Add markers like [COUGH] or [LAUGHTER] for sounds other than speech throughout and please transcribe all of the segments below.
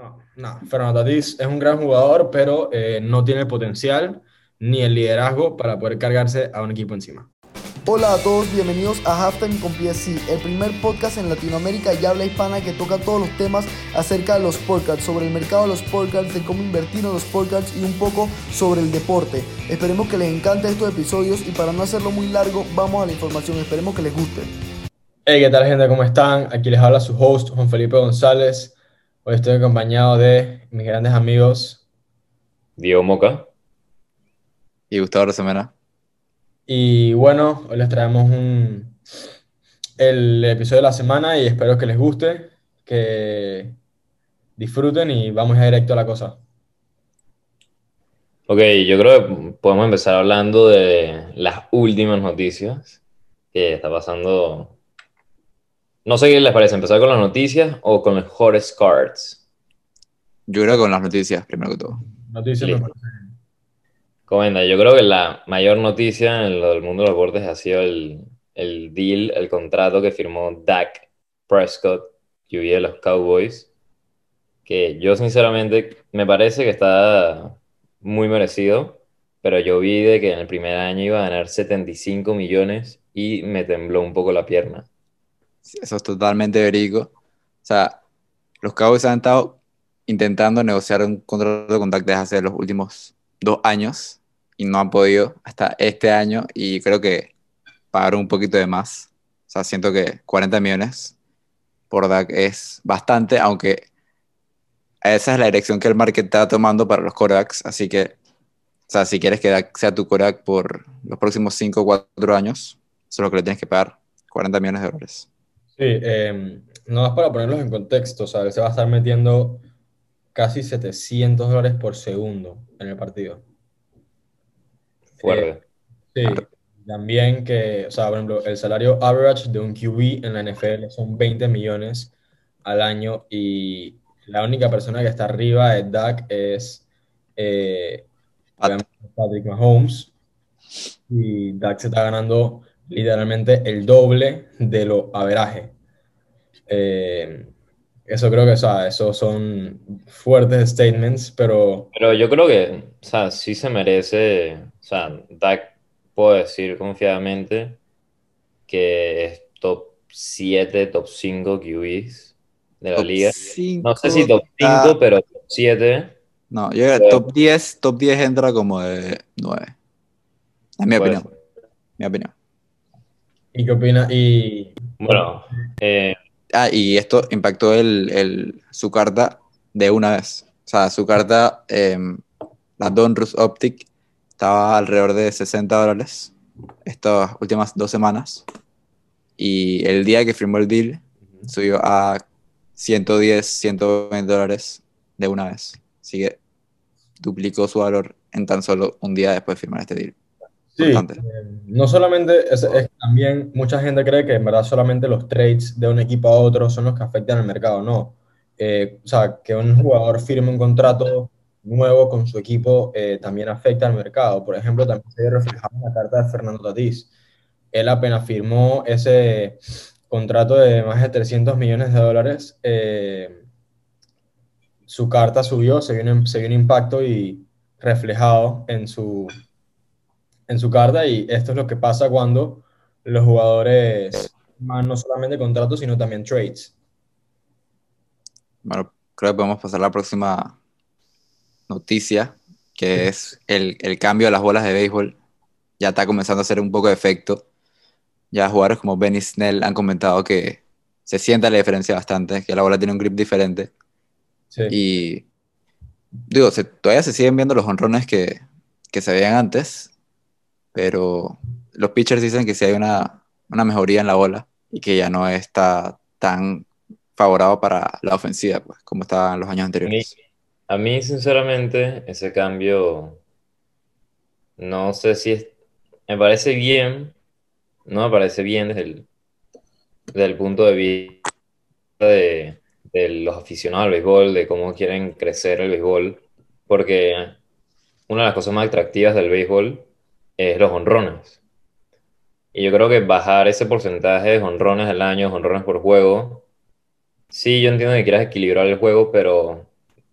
No, no. Fernando Tatís es un gran jugador, pero eh, no tiene el potencial ni el liderazgo para poder cargarse a un equipo encima. Hola a todos, bienvenidos a Halftime con PSC, el primer podcast en Latinoamérica y habla hispana que toca todos los temas acerca de los podcasts, sobre el mercado de los podcasts, de cómo invertir en los podcasts y un poco sobre el deporte. Esperemos que les encante estos episodios y para no hacerlo muy largo, vamos a la información, esperemos que les guste. Hey, ¿qué tal gente? ¿Cómo están? Aquí les habla su host, Juan Felipe González. Hoy estoy acompañado de mis grandes amigos. Diego Moca. Y Gustavo Rosemena. Y bueno, hoy les traemos un, el episodio de la semana y espero que les guste, que disfruten y vamos a directo a la cosa. Ok, yo creo que podemos empezar hablando de las últimas noticias que está pasando. No sé qué les parece, empezar con las noticias o con los hottest cards. Yo creo que con las noticias, primero que todo. Noticias me Listo. parece. Comenta, yo creo que la mayor noticia en lo del mundo de los deportes ha sido el, el deal, el contrato que firmó Dak Prescott, QB de los Cowboys, que yo sinceramente me parece que está muy merecido, pero yo vi de que en el primer año iba a ganar 75 millones y me tembló un poco la pierna. Eso es totalmente verídico. O sea, los Cowboys han estado intentando negociar un contrato con Dak desde hace los últimos dos años y no han podido hasta este año y creo que pagaron un poquito de más. O sea, siento que 40 millones por Dak es bastante, aunque esa es la dirección que el market está tomando para los quarterbacks, así que, o sea, si quieres que Dak sea tu quarterback por los próximos 5 o 4 años, eso es lo que le tienes que pagar, 40 millones de dólares. Sí, eh, no para ponerlos en contexto, o sea, él se va a estar metiendo casi 700 dólares por segundo en el partido. Fuerte. Sí, también que, o sea, por ejemplo, el salario average de un QB en la NFL son 20 millones al año y la única persona que está arriba de Dak es eh, Patrick Mahomes y Dak se está ganando literalmente el doble de lo averaje. Eh, eso creo que, o sea, esos son fuertes statements, pero Pero yo creo que, o sea, sí se merece, o sea, Dak, puedo decir confiadamente que es top 7, top 5 QBs de la Top liga. cinco, No sé si top 5, ah, pero top 7. No, yo creo que top 10, top 10 entra como de 9. Es mi Puede opinión. Mi opinión. ¿Y qué opina? Y Bueno, eh, Ah, y esto impactó el, el- su carta de una vez. O sea, su carta, em, la Donruss Optic, estaba alrededor de 60 dólares estas últimas dos semanas. Y el día que firmó el deal, subió a 110, 120 dólares de una vez. Así que duplicó su valor en tan solo un día después de firmar este deal. Sí, eh, no solamente, es, es que también mucha gente cree que en verdad solamente los trades de un equipo a otro son los que afectan al mercado, no. Eh, o sea, que un jugador firme un contrato nuevo con su equipo eh, también afecta al mercado. Por ejemplo, también se ve reflejado en la carta de Fernando Tatís. Él apenas firmó ese contrato de más de 300 millones de dólares, eh, su carta subió, se vio un, se vio un impacto y reflejado en su, en su carta y esto es lo que pasa cuando los jugadores firman no solamente contratos, sino también trades. Bueno, creo que podemos pasar a la próxima noticia, que es el, el cambio de las bolas de béisbol. Ya está comenzando a hacer un poco de efecto. Ya jugadores como Benny Snell han comentado que se sienta la diferencia bastante, que la bola tiene un grip diferente. Sí. Y digo, se- todavía se siguen viendo los honrones que, que se veían antes, pero los pitchers dicen que sí hay una, una mejoría en la bola y que ya no está tan favorable para la ofensiva, pues, como estaba en los años anteriores. a mí sinceramente ese cambio, no sé si es, me parece bien, no me parece bien desde el, desde el punto de vista de, de los aficionados al béisbol, de cómo quieren crecer el béisbol, porque una de las cosas más atractivas del béisbol es los honrones. Y yo creo que bajar ese porcentaje de honrones al año, honrones por juego, sí, yo entiendo que quieras equilibrar el juego, pero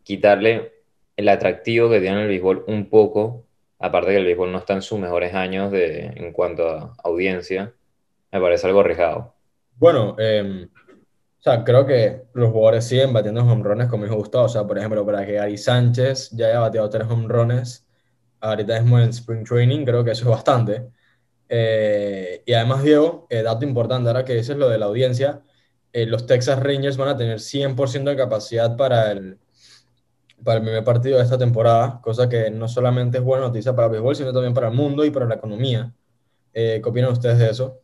quitarle el atractivo que tiene el béisbol un poco, aparte que el béisbol no está en sus mejores años de, en cuanto a audiencia, me parece algo arriesgado. Bueno, eh, o sea, creo que los jugadores siguen batiendo home runs como dijo Gustavo. O sea, por ejemplo, para que Gary Sánchez ya haya bateado tres home runs ahorita mismo en Spring Training, creo que eso es bastante. Eh, y además, Diego, eh, dato importante, ahora que dices lo de la audiencia, eh, los Texas Rangers van a tener 100% de capacidad para el, para el primer partido de esta temporada, cosa que no solamente es buena noticia para el béisbol, sino también para el mundo y para la economía. ¿Qué opinan ustedes de eso?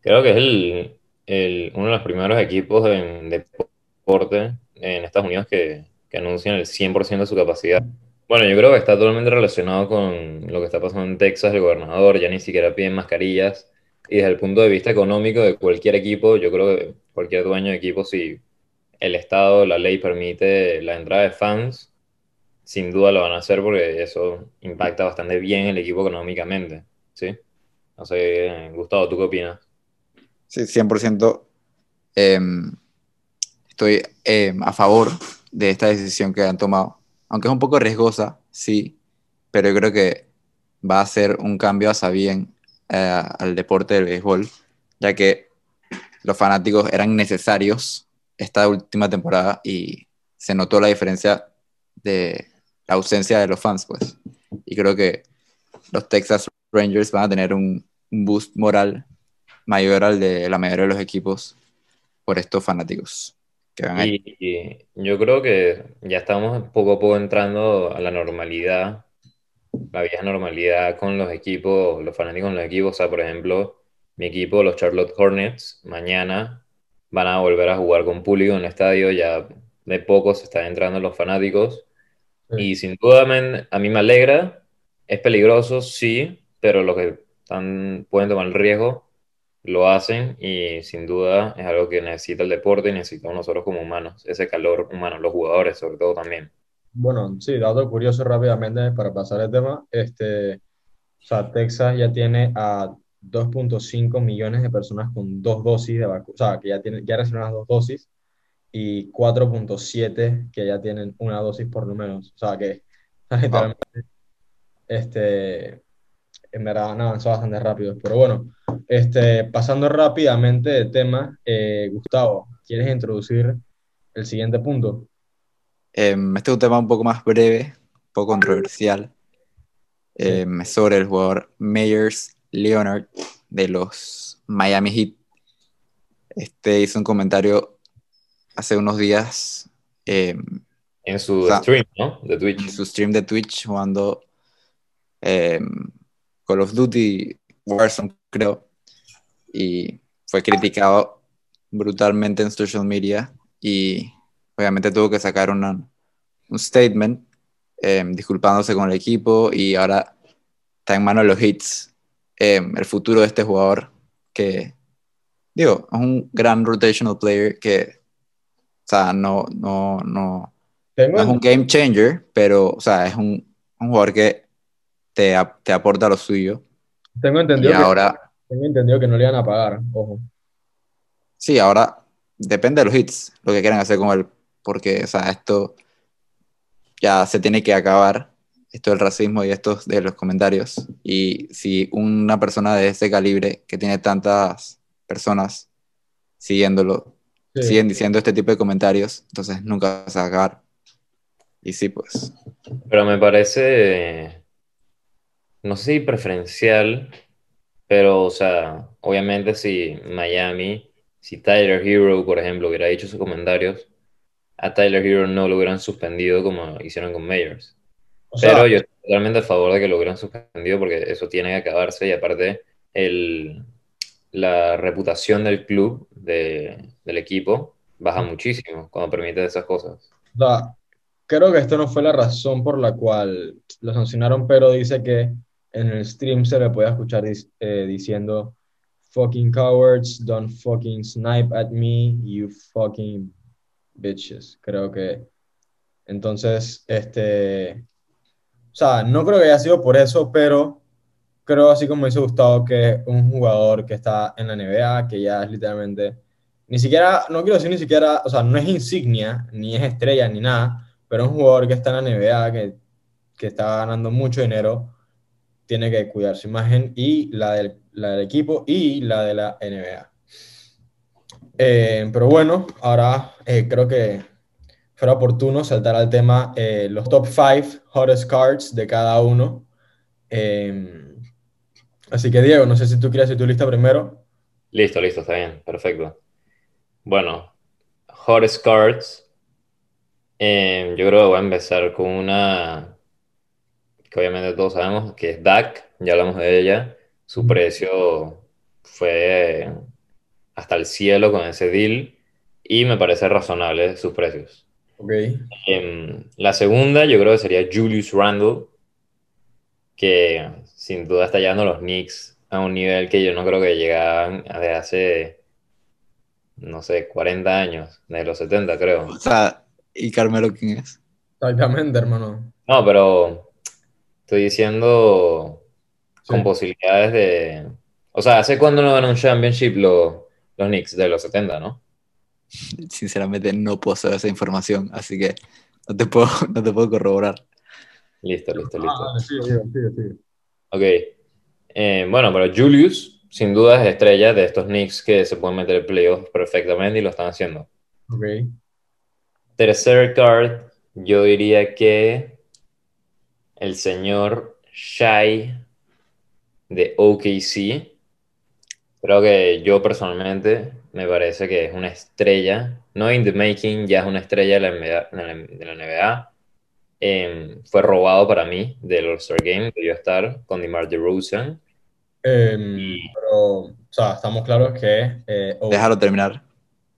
Creo que es el, el, uno de los primeros equipos en deporte en Estados Unidos que, que anuncian el 100% de su capacidad. Bueno, yo creo que está totalmente relacionado con lo que está pasando en Texas, el gobernador ya ni siquiera piden mascarillas. Y desde el punto de vista económico de cualquier equipo, yo creo que cualquier dueño de equipo, si el Estado, la ley permite la entrada de fans, sin duda lo van a hacer porque eso impacta bastante bien el equipo económicamente. ¿sí? No sé, Gustavo, ¿tú qué opinas? Sí, 100% em, estoy em, a favor de esta decisión que han tomado. Aunque es un poco riesgosa, sí, pero yo creo que va a ser un cambio a bien eh, al deporte del béisbol, ya que los fanáticos eran necesarios esta última temporada y se notó la diferencia de la ausencia de los fans, pues. Y creo que los Texas Rangers van a tener un, un boost moral mayor al de la mayoría de los equipos por estos fanáticos que van ahí. Y, yo creo que ya estamos poco a poco entrando a la normalidad, la vieja normalidad con los equipos, los fanáticos en los equipos. O sea, por ejemplo, mi equipo, los Charlotte Hornets, mañana van a volver a jugar con público en el estadio, ya de poco se están entrando los fanáticos. Y sin duda a mí me alegra, es peligroso, sí, pero los que están, pueden tomar el riesgo lo hacen y sin duda es algo que necesita el deporte y necesitamos nosotros como humanos, ese calor humano, los jugadores sobre todo también. Bueno, sí, dato curioso rápidamente para pasar el tema, este, o sea, Texas ya tiene a 2.5 millones de personas con dos dosis de vacuna, o sea, que ya, tienen, ya recibieron las dos dosis y 4.7 que ya tienen una dosis por lo menos, o sea, que [LAUGHS] literalmente, este, en verdad han avanzado bastante rápido, pero bueno, este, pasando rápidamente de tema, eh, Gustavo, ¿quieres introducir el siguiente punto? Em, este es un tema un poco más breve, un poco controversial. Em, sobre el jugador Meyers Leonard de los Miami Heat. Este hizo un comentario hace unos días. Em, en su stream, ¿no? De Twitch. En su stream de Twitch jugando Call of Duty Warzone, creo. Y fue criticado brutalmente en social media y obviamente tuvo que sacar un statement em, disculpándose con el equipo y ahora está en manos de los hits em, el futuro de este jugador que digo es un gran rotational player que o sea no no no, no es un game changer pero o sea es un, un jugador que te, te aporta lo suyo tengo entendido y ahora tengo entendido que no le iban a pagar, ojo. Sí, ahora depende de los hits, lo que quieran hacer con él, porque, o sea, esto ya se tiene que acabar, esto del racismo y esto de los comentarios. Y si una persona de ese calibre, que tiene tantas personas siguiéndolo, siguen diciendo este tipo de comentarios, entonces nunca se va a acabar. Y sí, pues. Pero me parece, no sé si preferencial, pero, o sea, obviamente si Miami, si Tyler Hero, por ejemplo, hubiera dicho sus comentarios, a Tyler Hero no lo hubieran suspendido como hicieron con Mayors. Pero yo estoy totalmente a favor de que lo hubieran suspendido porque eso tiene que acabarse y aparte el, la reputación del club, de, del equipo, baja muchísimo cuando permite esas cosas. Creo que esto no fue la razón por la cual lo sancionaron, pero dice que en el stream se le puede escuchar eh, diciendo fucking cowards, don't fucking snipe at me, you fucking bitches. Creo que entonces, este, o sea, no creo que haya sido por eso, pero creo, así como dice Gustavo, que un jugador que está en la NBA, que ya es literalmente ni siquiera, no quiero decir ni siquiera, o sea, no es insignia, ni es estrella, ni nada, pero un jugador que está en la NBA, que, que está ganando mucho dinero, tiene que cuidar su imagen y la del, equipo y la de la NBA. Eh, pero bueno, ahora eh, creo que fuera oportuno saltar al tema eh, los top 5 hottest cards de cada uno. Eh, así que Diego, no sé si tú quieres hacer tu lista primero. Listo, listo, está bien, perfecto. Bueno, hottest cards. Eh, yo creo que voy a empezar con una que obviamente todos sabemos, que es DAC, ya hablamos de ella. Su precio fue hasta el cielo con ese deal y me parece razonable sus precios. Ok. Em, la segunda yo creo que sería Julius Randle, que sin duda está llevando a los Knicks a un nivel que yo no creo que llegaban de hace, no sé, 40 años, de los 70 creo. O sea, ¿y Carmelo quién es? Exactamente, hermano. No, pero estoy diciendo con Sí. posibilidades de... O sea, ¿hace cuándo no ganan un championship los, los Knicks? De los 70, ¿no? Sinceramente no puedo saber esa información, así que no te puedo, [LAUGHS] no te puedo corroborar. Listo, listo, Ah, listo. sigue, sigue, sigue. Ok. Eh, bueno, pero Julius, sin duda, es estrella de estos Knicks que se pueden meter en playoffs perfectamente y lo están haciendo. Ok. Tercer card, yo diría que el señor Shai de OKC. Creo que yo personalmente me parece que es una estrella, no in the making, ya es una estrella de la NBA. de la- de la NBA. Em, fue robado para mí del All-Star Game, debió estar con DeMar DeRozan. Em, pero, o sea, estamos claros que eh, O- Déjalo terminar.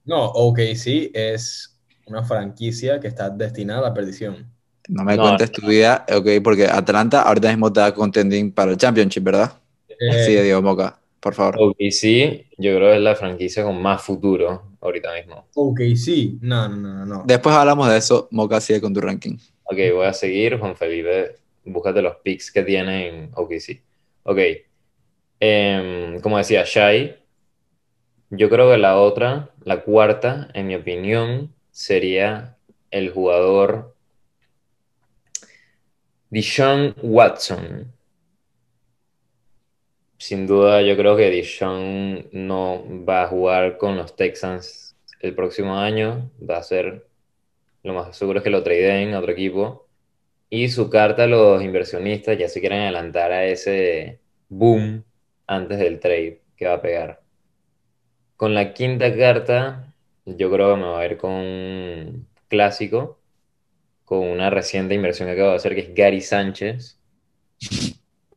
no, OKC es una franquicia que está destinada a la perdición. No me No, cuentes tu vida, ok, porque Atlanta ahorita mismo está contending para el Championship, ¿verdad? Eh, Sí, Diego Moca, por favor. OKC, yo creo que es la franquicia con más futuro ahorita mismo. OKC, no, no, no, no. Después hablamos de eso, Moca sigue con tu ranking. Ok, voy a seguir. Juan Felipe, búscate los picks que tiene en OKC. Ok. Em, como decía, Shai. Yo creo que la otra, la cuarta, en mi opinión, sería el jugador Deshaun Watson. Sin duda, yo creo que Deshaun no va a jugar con los Texans el próximo año. Va a ser, lo más seguro es que lo tradeen a otro equipo. Y su carta a los inversionistas ya se quieren adelantar a ese boom antes del trade que va a pegar. Con la quinta carta, yo creo que me voy a ir con un clásico, con una reciente inversión que acabo de hacer, que es Gary Sánchez.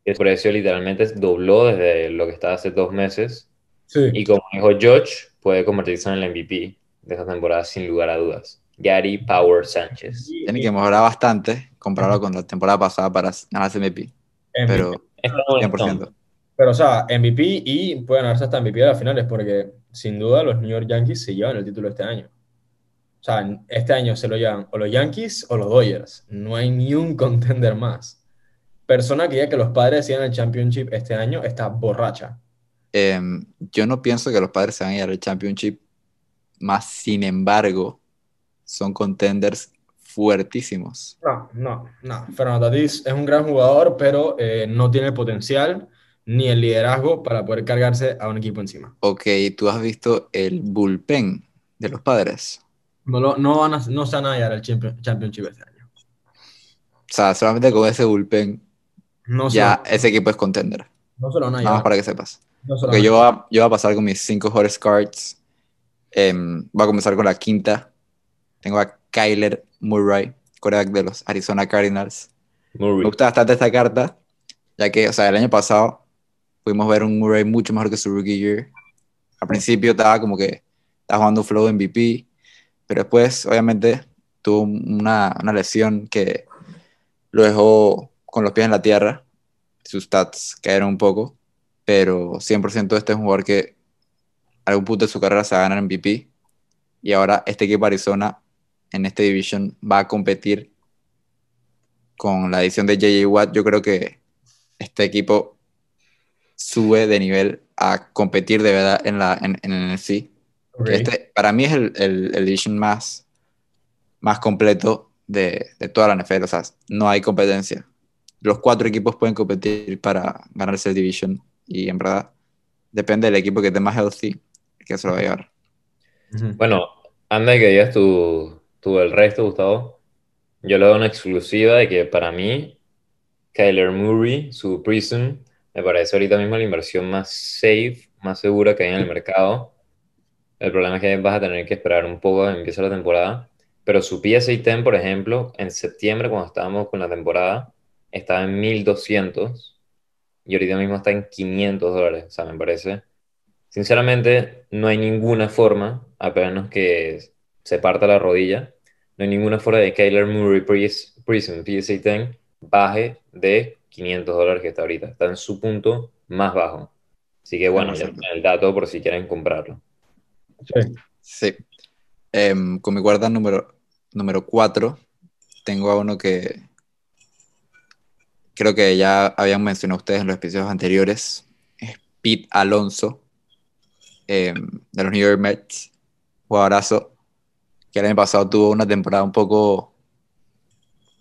El precio literalmente dobló desde lo que estaba hace dos meses. Sí. Y como dijo George, puede convertirse en el MVP de esta temporada sin lugar a dudas. Gary Power Sánchez. Tiene que mejorar bastante comparado con la temporada pasada para ganarse MVP, MVP. pero Está bueno, 100%. Pero, o sea, MVP y pueden ganarse hasta MVP de las finales, porque sin duda los New York Yankees se llevan el título este año. O sea, este año se lo llevan o los Yankees o los Dodgers. No hay ni un contender más. Persona que diga que los padres llegan el championship este año está borracha. Eh, yo no pienso que los padres se van a ir al Championship, más sin embargo, son contenders fuertísimos. No, no, no. Fernando Tatis es un gran jugador, pero eh, no tiene el potencial ni el liderazgo para poder cargarse a un equipo encima. Ok, tú has visto el bullpen de los padres. No, lo- no, van a, no se van a llegar al champion- championship este año. O sea, solamente con ese bullpen No ya lo- ese equipo es contender. no se lo van a Nada más para que sepas. No se lo a yo voy a, yo voy a pasar con mis cinco hottest cards. Em, voy a comenzar con la quinta. Tengo a Kyler Murray, quarterback de los Arizona Cardinals. Me Murray. gusta bastante esta carta, ya que, o sea, el año pasado pudimos ver un Murray mucho mejor que su rookie year. Al principio estaba como que estaba jugando flow MVP, pero después, obviamente, tuvo una, una lesión que lo dejó con los pies en la tierra. Sus stats cayeron un poco, pero 100% este es un jugador que a algún punto de su carrera se va a ganar MVP. Y ahora este equipo Arizona en este division va a competir con la edición de JJ Watt. Yo creo que este equipo sube de nivel a competir de verdad en, la, en, en el NFC. Este, para mí es el, el, el division más, más completo de, de toda la NFL. O sea, no hay competencia. Los cuatro equipos pueden competir para ganarse el division y en verdad depende del equipo que esté más healthy que se lo va a llevar. Bueno, anda que digas tu, tu el resto, Gustavo. Yo le doy una exclusiva de que para mí, Kyler Murray, su Prism, me parece ahorita mismo la inversión más safe, más segura que hay en el mercado. El problema es que vas a tener que esperar un poco a que empiece la temporada. Pero su PSA 10, por ejemplo, en septiembre, cuando estábamos con la temporada, estaba en 1200 y ahorita mismo está en 500 dólares. O sea, me parece. Sinceramente, no hay ninguna forma, a menos que se parta la rodilla, no hay ninguna forma de que Kyler Murray Pris- Prism PSA 10 baje de 500 dólares que está ahorita. Está en su punto más bajo. Así que bueno, ya 100%. tienen el dato por si quieren comprarlo. Sí. Sí. Em, con mi guarda número, número 4, tengo a uno que creo que ya habían mencionado ustedes en los episodios anteriores. Es Pete Alonso, em, de los New York Mets. Jugadorazo, que el año pasado tuvo una temporada un poco,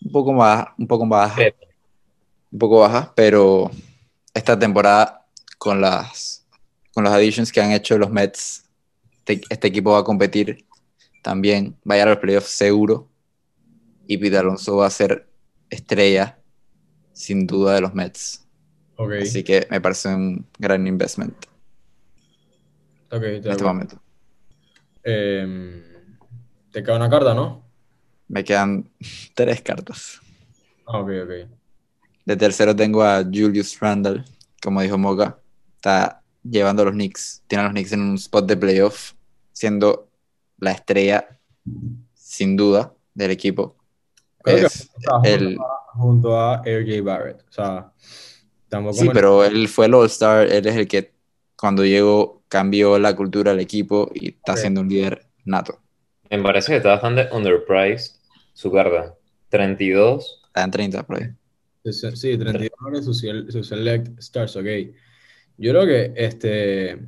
un poco más, un poco más baja, Sí. un poco baja, pero esta temporada con las, con los additions que han hecho los Mets, este, este equipo va a competir también, va a llegar a los playoffs seguro, y Pete Alonso va a ser estrella, sin duda, de los Mets. Así que me parece un gran investment en este momento. Em, te queda una carta, ¿no? Me quedan [LAUGHS] tres cartas. Ah, ok, ok. De tercero tengo a Julius Randle, como dijo Moga. Está llevando a los Knicks, tiene a los Knicks en un spot de playoff, siendo la estrella, sin duda, del equipo. Creo Es el- a, junto a R.J. Barrett. O sea, tampoco sí, pero él fue el All-Star, él es el que cuando llegó cambió la cultura del equipo y está Ok. siendo un líder nato. Me parece que está bastante underpriced su carta. 32. Está en 30 por ahí. Sí, sí, 32 dólares su, su Select Stars, ok. Yo creo que, este,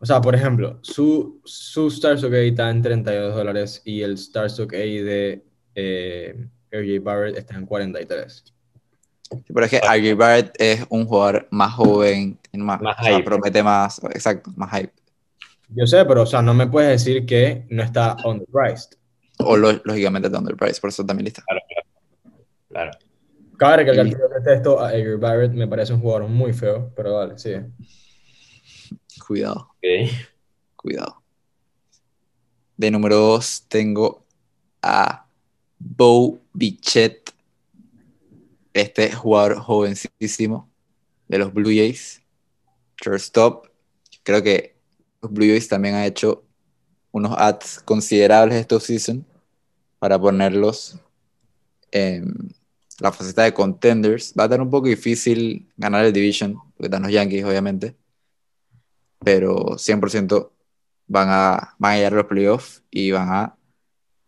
o sea, por ejemplo, su, su Stars OK está en 32 dólares y el Stars OK de eh, R.J. Barrett está en 43. Sí, Pero es que R.J. Barrett es un jugador más joven, más, Más o sea, hype. promete más, exacto, más hype. Yo sé, pero, o sea, no me puedes decir que no está underpriced. O lo- lógicamente está underpriced, por eso también lista. Claro. Cabe recalcar que detesto a R.J. Barrett, me parece un jugador muy feo, pero vale, sí. Cuidado, cuidado. De número 2 tengo a Bo Bichette, este jugador jovencísimo de los Blue Jays, shortstop. Creo que los Blue Jays también han hecho unos ads considerables esta season para ponerlos en la faceta de contenders. Va a estar un poco difícil ganar el division, porque están los Yankees, obviamente, pero 100% van a, van a llegar a los playoffs y van a,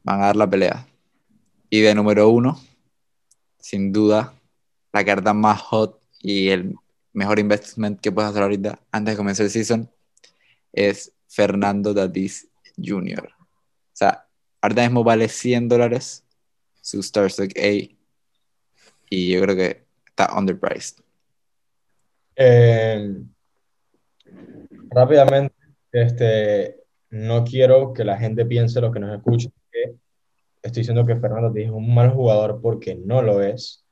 van a dar la pelea. Y de número uno, sin duda, la carta más hot y el mejor investment que puedes hacer ahorita antes de comenzar el season es Fernando Tatis Jr. O sea, ahorita mismo vale 100 dólares su Starstock A y yo creo que está underpriced. Eh, rápidamente, este, no quiero que la gente piense, los que nos escuchan, que estoy diciendo que Fernando Tatis es un mal jugador porque no lo es.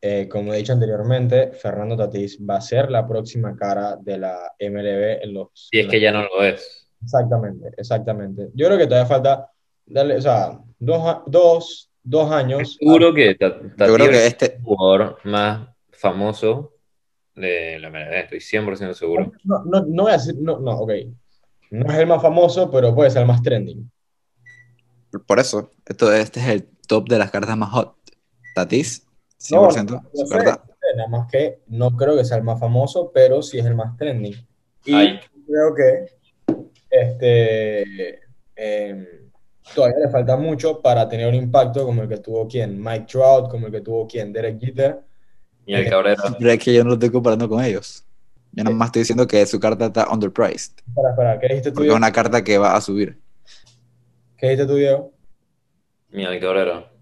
Eh, como he dicho anteriormente, Fernando Tatis va a ser la próxima cara de la MLB en los... Si es que ya no lo es. Exactamente, exactamente. Yo creo que todavía falta, darle, o sea, dos, a- dos, dos años. Seguro que creo que es este, el jugador más famoso de la MLB. Estoy 100% seguro. No, no, no voy a decir, no, no, ok. No es el más famoso, pero puede ser el más trending. por eso, esto, este es el top de las cartas más hot. Tatis, No, 100% Yo su sé, carta. nada más que no creo que sea el más famoso, pero sí es el más trending. Y Ay. creo que este, em, todavía le falta mucho para tener un impacto como el que tuvo quien, Mike Trout, como el que tuvo quien, Derek Jeter. Y el Cabrera. Pero es que yo no lo estoy comparando con ellos. Yo nada más estoy diciendo que su carta está underpriced. Espera, espera, ¿qué dijiste tú, Porque es una carta que va a subir. ¿Qué dijiste tú, Diego? Miguel Cabrera.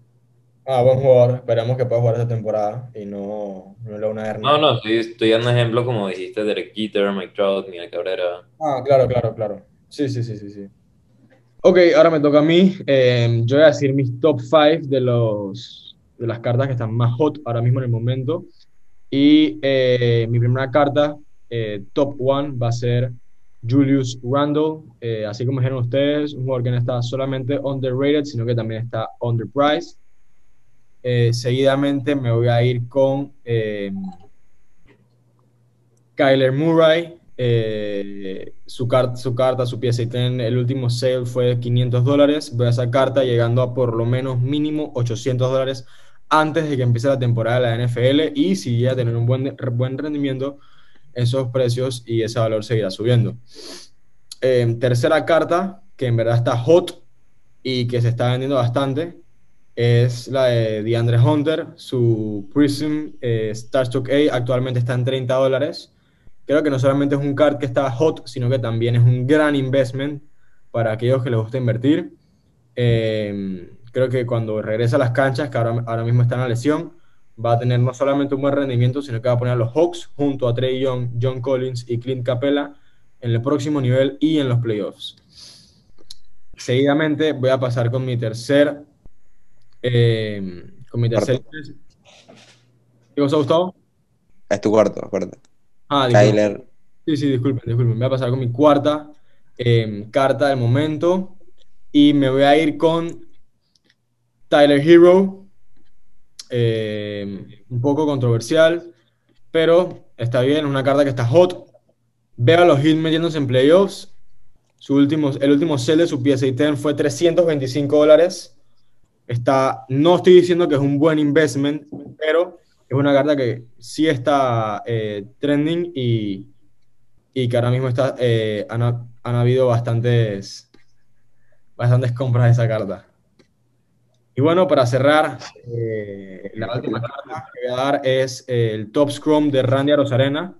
Ah, buen jugador. Esperemos que pueda jugar esta temporada y no, no le una hernia. No, no, estoy, estoy dando ejemplo como dijiste, Derek Jeter, Mike Trout, Miguel Cabrera. Ah, claro, claro, claro. Sí, sí, sí, sí, sí. Ok, ahora me toca a mí. Eh, yo voy a decir mis top 5 de, los, de las cartas que están más hot ahora mismo en el momento. Y eh, mi primera carta, eh, top 1, va a ser Julius Randle. Eh, así como dijeron ustedes, un jugador que no está solamente underrated, sino que también está underpriced. Seguidamente me voy a ir con Kyler Murray. su, car- su carta, su pieza y ten, el último sale fue de 500 dólares. Veo esa carta llegando a por lo menos mínimo 800 dólares antes de que empiece la temporada de la NFL y si llega a tener un buen, buen rendimiento, esos precios y ese valor seguirá subiendo. Eh, tercera carta, que en verdad está hot y que se está vendiendo bastante, es la de DeAndre Hunter. Su Prism eh, Starstock A actualmente está en 30 dólares. Creo que no solamente es un card que está hot, sino que también es un gran investment para aquellos que les gusta invertir. Eh, creo que cuando regrese a las canchas, que ahora, ahora mismo está en la lesión, va a tener no solamente un buen rendimiento, sino que va a poner a los Hawks junto a Trey Young, John Collins y Clint Capella en el próximo nivel y en los playoffs. Seguidamente voy a pasar con mi tercer. eh, con mi tercer. ¿Qué cosa, Gustavo? Es tu cuarto, acuérdate. Ah. Kyler. Sí, sí, disculpen, disculpen. Voy a pasar con mi cuarta eh, carta del momento. Y me voy a ir con Tyler Hero. Eh, un poco controversial, pero está bien. Una carta que está hot. Veo a los Heat metiéndose en playoffs. Su último, el último sell de su pieza y ten fue 325 dólares. Está, no estoy diciendo que es un buen investment, pero es una carta que sí está eh, trending y, y que ahora mismo está, eh, han, han habido bastantes, bastantes compras de esa carta. Y bueno, para cerrar, eh, la última carta. que voy a dar es el Top Scrum de Randy Arozarena.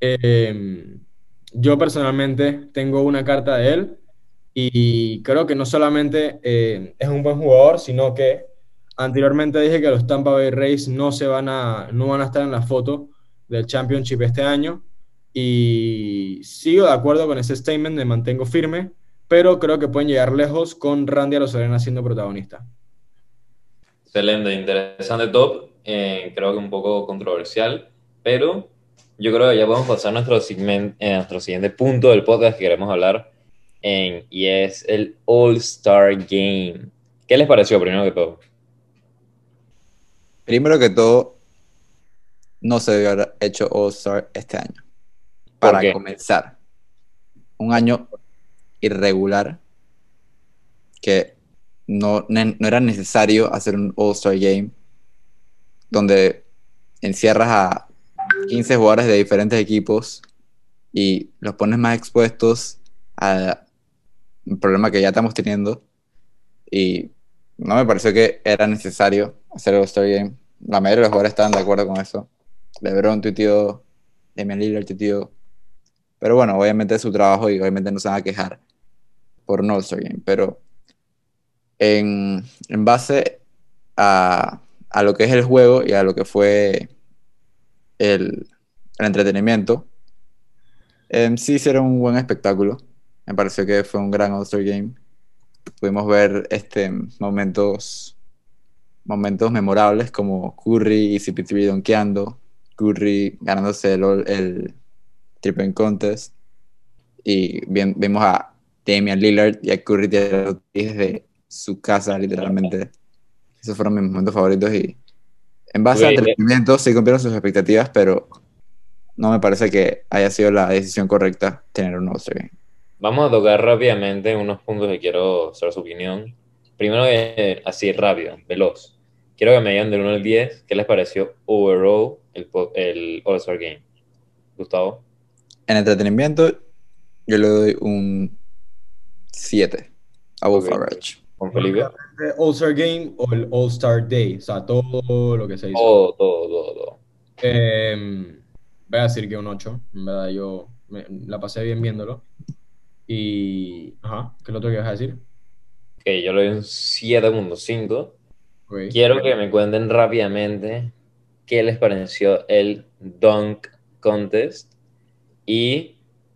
Eh, yo personalmente tengo una carta de él y creo que no solamente eh, es un buen jugador, sino que anteriormente dije que los Tampa Bay Rays no, se van a, no van a estar en la foto del Championship este año. Y sigo de acuerdo con ese statement, me mantengo firme, pero creo que pueden llegar lejos con Randy Arozarena siendo protagonista. Excelente, interesante top. eh, creo que un poco controversial, pero yo creo que ya podemos pasar a nuestro, segment, eh, nuestro siguiente punto del podcast que queremos hablar, en, y es el All-Star Game. ¿Qué les pareció primero que todo? Primero que todo, no se debió haber hecho All-Star este año. Para comenzar. Un año irregular que no, no era necesario hacer un All-Star Game donde encierras a 15 jugadores de diferentes equipos y los pones más expuestos a un problema que ya estamos teniendo y no me pareció que era necesario hacer el All-Star Game. La mayoría de los jugadores estaban de acuerdo con eso. LeBron tuiteó, Damian Lillard tuiteó. Pero bueno, obviamente es su trabajo y obviamente no se van a quejar por un All-Star Game. Pero en, en base a, a lo que es el juego y a lo que fue el, el entretenimiento, em, sí hicieron un buen espectáculo. Me pareció que fue un gran All-Star Game. Pudimos ver este, momentos, momentos memorables como Curry y CP3 donkeando, Curry ganándose el, el Triple Contest. Y vimos a Damian Lillard y a Curry tirando desde su casa, literalmente. Esos fueron mis momentos favoritos. Y en base Güey, a entretenimiento, sí cumplieron sus expectativas, pero no me parece que haya sido la decisión correcta tener un All-Star Game. Vamos a tocar rápidamente unos puntos que quiero saber su opinión. Primero, eh, así rápido, veloz. Quiero que me digan del 1 al 10 qué les pareció overall el, el All-Star Game. Gustavo. En entretenimiento, yo le doy un 7 a Wolf Ok. Average. Con Felipe. ¿El All-Star Game o el All-Star Day? O sea, todo lo que se hizo. Todo, todo, todo, todo. Eh, voy a decir que un 8. En verdad, yo me- la pasé bien viéndolo. Y, ajá, ¿qué es lo otro que vas a decir? Que yo le doy un 7.5. Ok. Quiero que me cuenten rápidamente qué les pareció el Dunk Contest y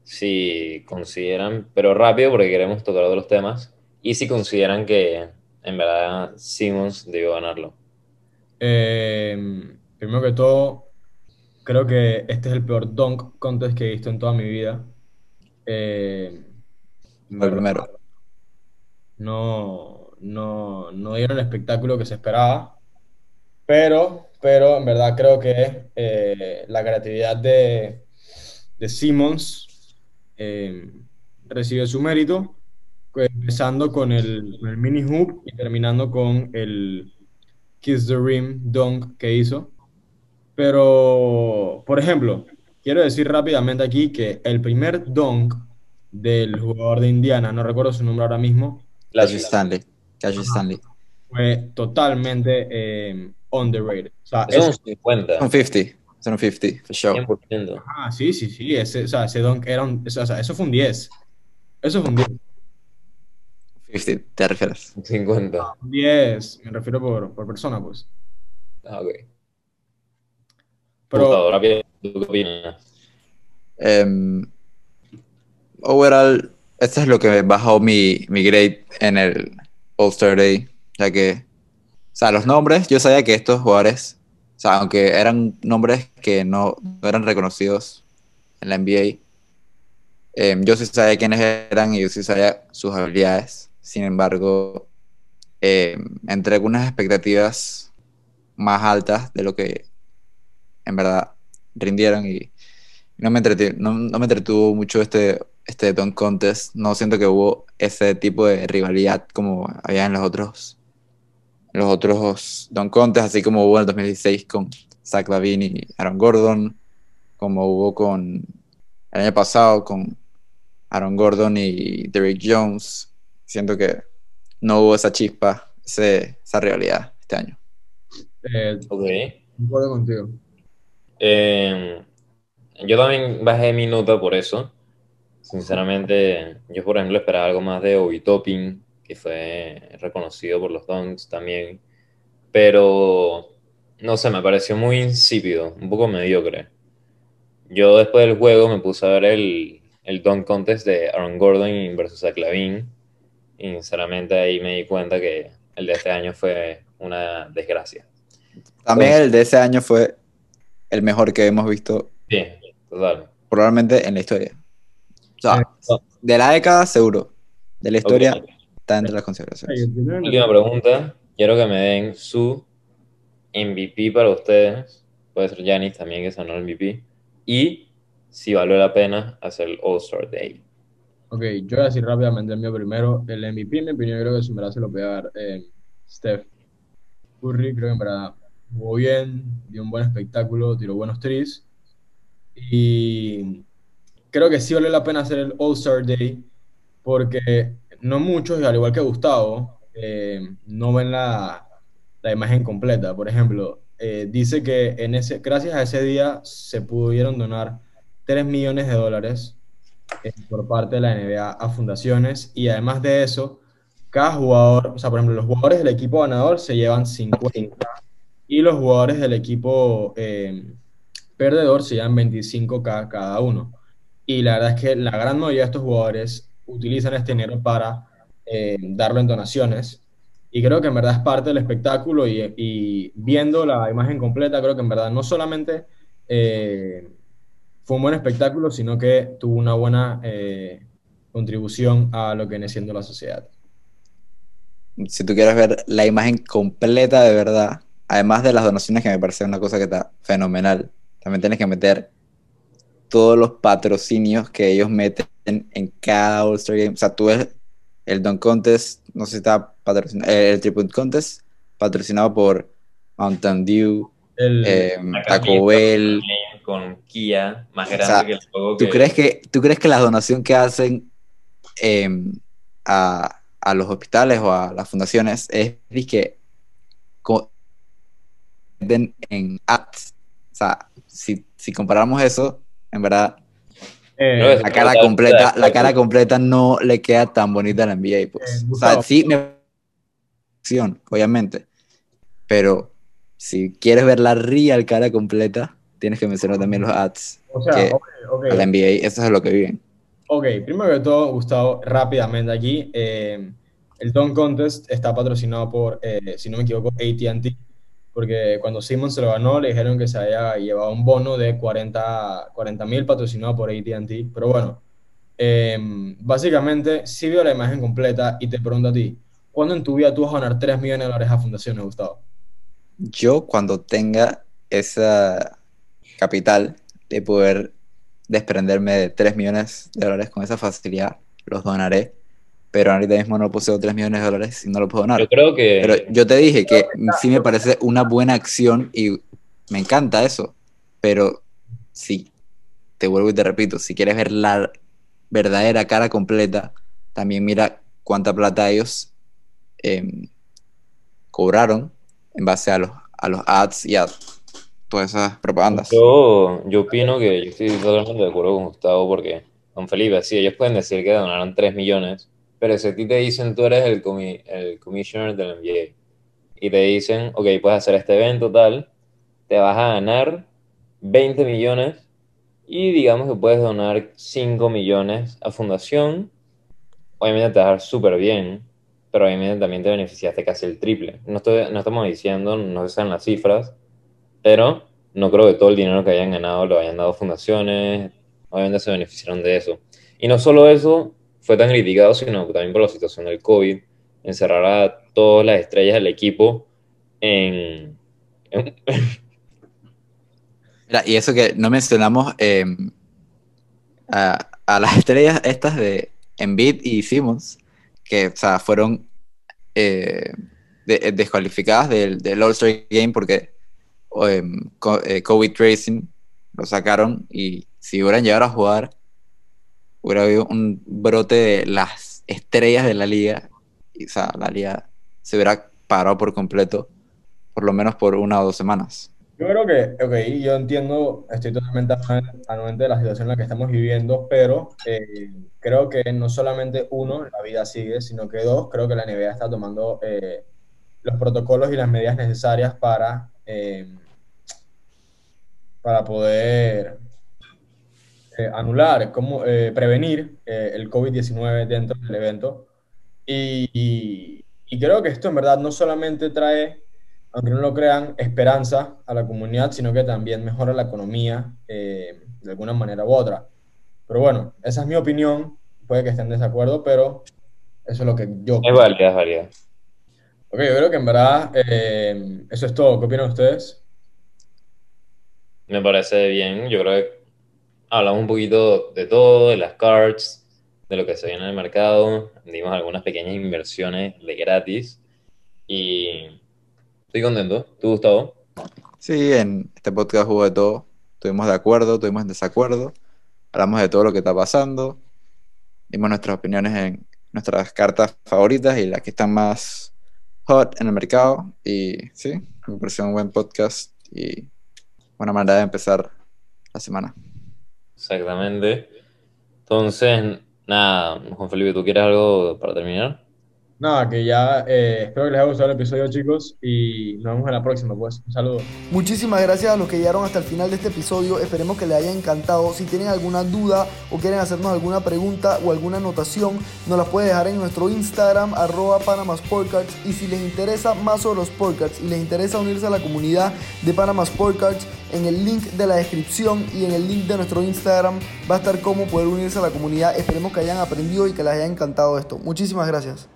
si consideran, pero rápido porque queremos tocar otros temas, y si consideran que en verdad Simmons debió ganarlo. Eh, primero que todo, creo que este es el peor dunk contest que he visto en toda mi vida. Eh, El primero. no, no, no dieron el espectáculo que se esperaba, pero, pero en verdad creo que eh, la creatividad de, de Simmons eh, recibe su mérito, empezando con el, el mini hoop y terminando con el Kiss the Rim dunk que hizo. Pero, por ejemplo, quiero decir rápidamente aquí que el primer dunk del jugador de Indiana, no recuerdo su nombre ahora mismo, Cassius Stanley. Cassius Stanley. fue totalmente eh, underrated. O sea, Eso es un ese- 50, Son 50. Son un 50, for sure. 100%. ah, sí, sí, sí, ese, o sea, ese dunk era un, o sea, eso fue un 10. Eso fue un 10. 50, te refieres. 50. Un 10, me refiero por, por persona, pues. Ah, ok. Pero, ¿tú qué opinas? Em, overall, este es lo que bajó mi, mi grade en el All-Star Day, ya que, o sea, los nombres, yo sabía que estos jugadores, o sea, aunque eran nombres que no, no eran reconocidos en la NBA, em, yo sí sabía quiénes eran y yo sí sabía sus habilidades. Sin embargo, em, entré con unas expectativas más altas de lo que en verdad rindieron y no me, no, no me entretuvo mucho este, este Dunk Contest. No siento que hubo ese tipo de rivalidad como había en los otros, los otros Dunk Contest, así como hubo en el 2016 con Zach Lavine y Aaron Gordon, como hubo con el año pasado con Aaron Gordon y Derrick Jones. Siento que no hubo esa chispa, ese- esa rivalidad este año. eh, Ok. concuerdo contigo. Eh, yo también bajé mi nota por eso. Sinceramente, yo por ejemplo esperaba algo más de Obi Toppin, que fue reconocido por los Dunks también. Pero, no sé, me pareció muy insípido, un poco mediocre. Yo después del juego me puse a ver el, el Dunk Contest de Aaron Gordon versus Zach Lavine. Y sinceramente ahí me di cuenta que el de este año fue una desgracia. También Entonces- el de ese año fue el mejor que hemos visto Bien, total. probablemente en la historia. O sea, Eh, de la década seguro. De la historia. Está entre las consideraciones. Última pregunta. Quiero que me den su MVP para ustedes. Puede ser Giannis también, que sonó el MVP. Y si valió la pena hacer el All-Star Day. Ok, yo voy a decir rápidamente el mío primero. El MVP, en mi opinión, creo que se me se lo puede dar eh, Steph Curry. Creo que en verdad jugó bien, dio un buen espectáculo, tiró buenos threes. Y creo que sí vale la pena hacer el All-Star Day porque no muchos, y al igual que Gustavo, eh, no ven la, la imagen completa. Por ejemplo, eh, dice que en ese, gracias a ese día se pudieron donar 3 millones de dólares eh, por parte de la NBA a fundaciones y además de eso, cada jugador, o sea, por ejemplo, los jugadores del equipo ganador se llevan 50 y los jugadores del equipo perdedor se llevan 25 cada, cada uno. Y la verdad es que la gran mayoría de estos jugadores utilizan este dinero para eh, darlo en donaciones. Y creo que en verdad es parte del espectáculo y, viendo la imagen completa, creo que en verdad no solamente eh, fue un buen espectáculo, sino que tuvo una buena eh, contribución a lo que viene siendo la sociedad. Si tú quieres ver la imagen completa de verdad, además de las donaciones, que me parece una cosa que está fenomenal, también tienes que meter todos los patrocinios que ellos meten en cada All-Star Game. O sea, tú ves el Dunk Contest, no sé si está patrocinado, el Triple Contest, patrocinado por Mountain Dew, El, eh, Una Taco Bell. Con Kia, más grande sea, que el logo ¿Tú que- crees que, ¿Tú crees que la donación que hacen em, a, a los hospitales o a las fundaciones es que en ads? O sea, si, si comparamos eso, en verdad, Eh, la cara completa, la cara completa no le queda tan bonita a la NBA, pues. Eh, O sea, sí me acción, obviamente. Pero si quieres ver la real cara completa, tienes que mencionar también los ads o sea, que ok, ok. a la NBA, eso es lo que viven. Ok, primero que todo, Gustavo, rápidamente aquí, eh, el Dunk Contest está patrocinado por, eh, si no me equivoco, AT&T, porque cuando Simon se lo ganó le dijeron que se había llevado un bono de 40 mil patrocinado por AT&T, pero bueno, eh, básicamente sí veo la imagen completa y te pregunto a ti, ¿cuándo en tu vida tú vas a donar 3 millones de dólares a fundaciones, Gustavo? Yo cuando tenga esa capital de poder desprenderme de 3 millones de dólares con esa facilidad, los donaré. Pero ahorita mismo no poseo 3 millones de dólares y no lo puedo donar. Yo creo que Pero yo te dije que sí me parece una buena acción y me encanta eso. Pero sí, te vuelvo y te repito, si quieres ver la verdadera cara completa, también mira cuánta plata ellos em, cobraron en base a los, a los ads y a todas esas propagandas. yo, yo opino que yo estoy totalmente de acuerdo con Gustavo porque, con Felipe, sí, ellos pueden decir que donaron 3 millones, pero si a ti te dicen tú eres el, comi- el commissioner del NBA y te dicen, ok, puedes hacer este evento tal, te vas a ganar 20 millones y digamos que puedes donar 5 millones a fundación, obviamente te va a dar súper bien, pero obviamente también te beneficiaste casi el triple. No, estoy, no estamos diciendo, no se saben las cifras, pero no creo que todo el dinero que hayan ganado lo hayan dado fundaciones, obviamente se beneficiaron de eso. Y no solo eso fue tan criticado, sino también por la situación del COVID, encerrar a todas las estrellas del equipo en... y eso que no mencionamos eh, a, a las [LAUGHS] estrellas estas de Embiid y Simmons, que o sea, fueron eh, de- descualificadas del, del All-Star Game porque eh, co- eh, COVID Tracing lo sacaron y si hubieran llegado a jugar, hubiera habido un brote de las estrellas de la liga. Y, o sea, la liga se hubiera parado por completo, por lo menos por una o dos semanas. Yo creo que, ok, yo entiendo, estoy totalmente anuente de la situación en la que estamos viviendo, pero eh, creo que no solamente uno, la vida sigue, sino que dos, creo que la NBA está tomando eh, los protocolos y las medidas necesarias para, eh, para poder eh, anular, como, eh, prevenir eh, el COVID-19 dentro del evento. Y, y- y creo que esto en verdad no solamente trae aunque no lo crean, esperanza a la comunidad, sino que también mejora la economía eh, de alguna manera u otra. Pero bueno, esa es mi opinión, puede que estén en desacuerdo, pero eso es lo que yo Es válida, es válida. Ok, yo creo que en verdad eh, eso es todo. ¿Qué opinan ustedes? Me parece bien. Yo creo que hablamos un poquito de todo, de las cards, de lo que se viene en el mercado. Dimos algunas pequeñas inversiones de gratis. Y estoy contento. ¿Tú, Gustavo? Sí, en este podcast hubo de todo. Estuvimos de acuerdo, estuvimos en desacuerdo. Hablamos de todo lo que está pasando. Dimos nuestras opiniones en nuestras cartas favoritas y las que están más hot en el mercado. Y sí, me pareció un buen podcast y buena manera de empezar la semana. Exactamente. Entonces, nada, Juan Felipe, ¿tú quieres algo para terminar? Nada, que ya eh, espero que les haya gustado el episodio, chicos, y nos vemos en la próxima, pues. Un saludo. Muchísimas gracias a los que llegaron hasta el final de este episodio. Esperemos que les haya encantado. Si tienen alguna duda o quieren hacernos alguna pregunta o alguna anotación, nos las puede dejar en nuestro Instagram, arroba Panama Sportcards. Y si les interesa más sobre los Sportcards y les interesa unirse a la comunidad de Panama Sportcards, en el link de la descripción y en el link de nuestro Instagram va a estar cómo poder unirse a la comunidad. Esperemos que hayan aprendido y que les haya encantado esto. Muchísimas gracias.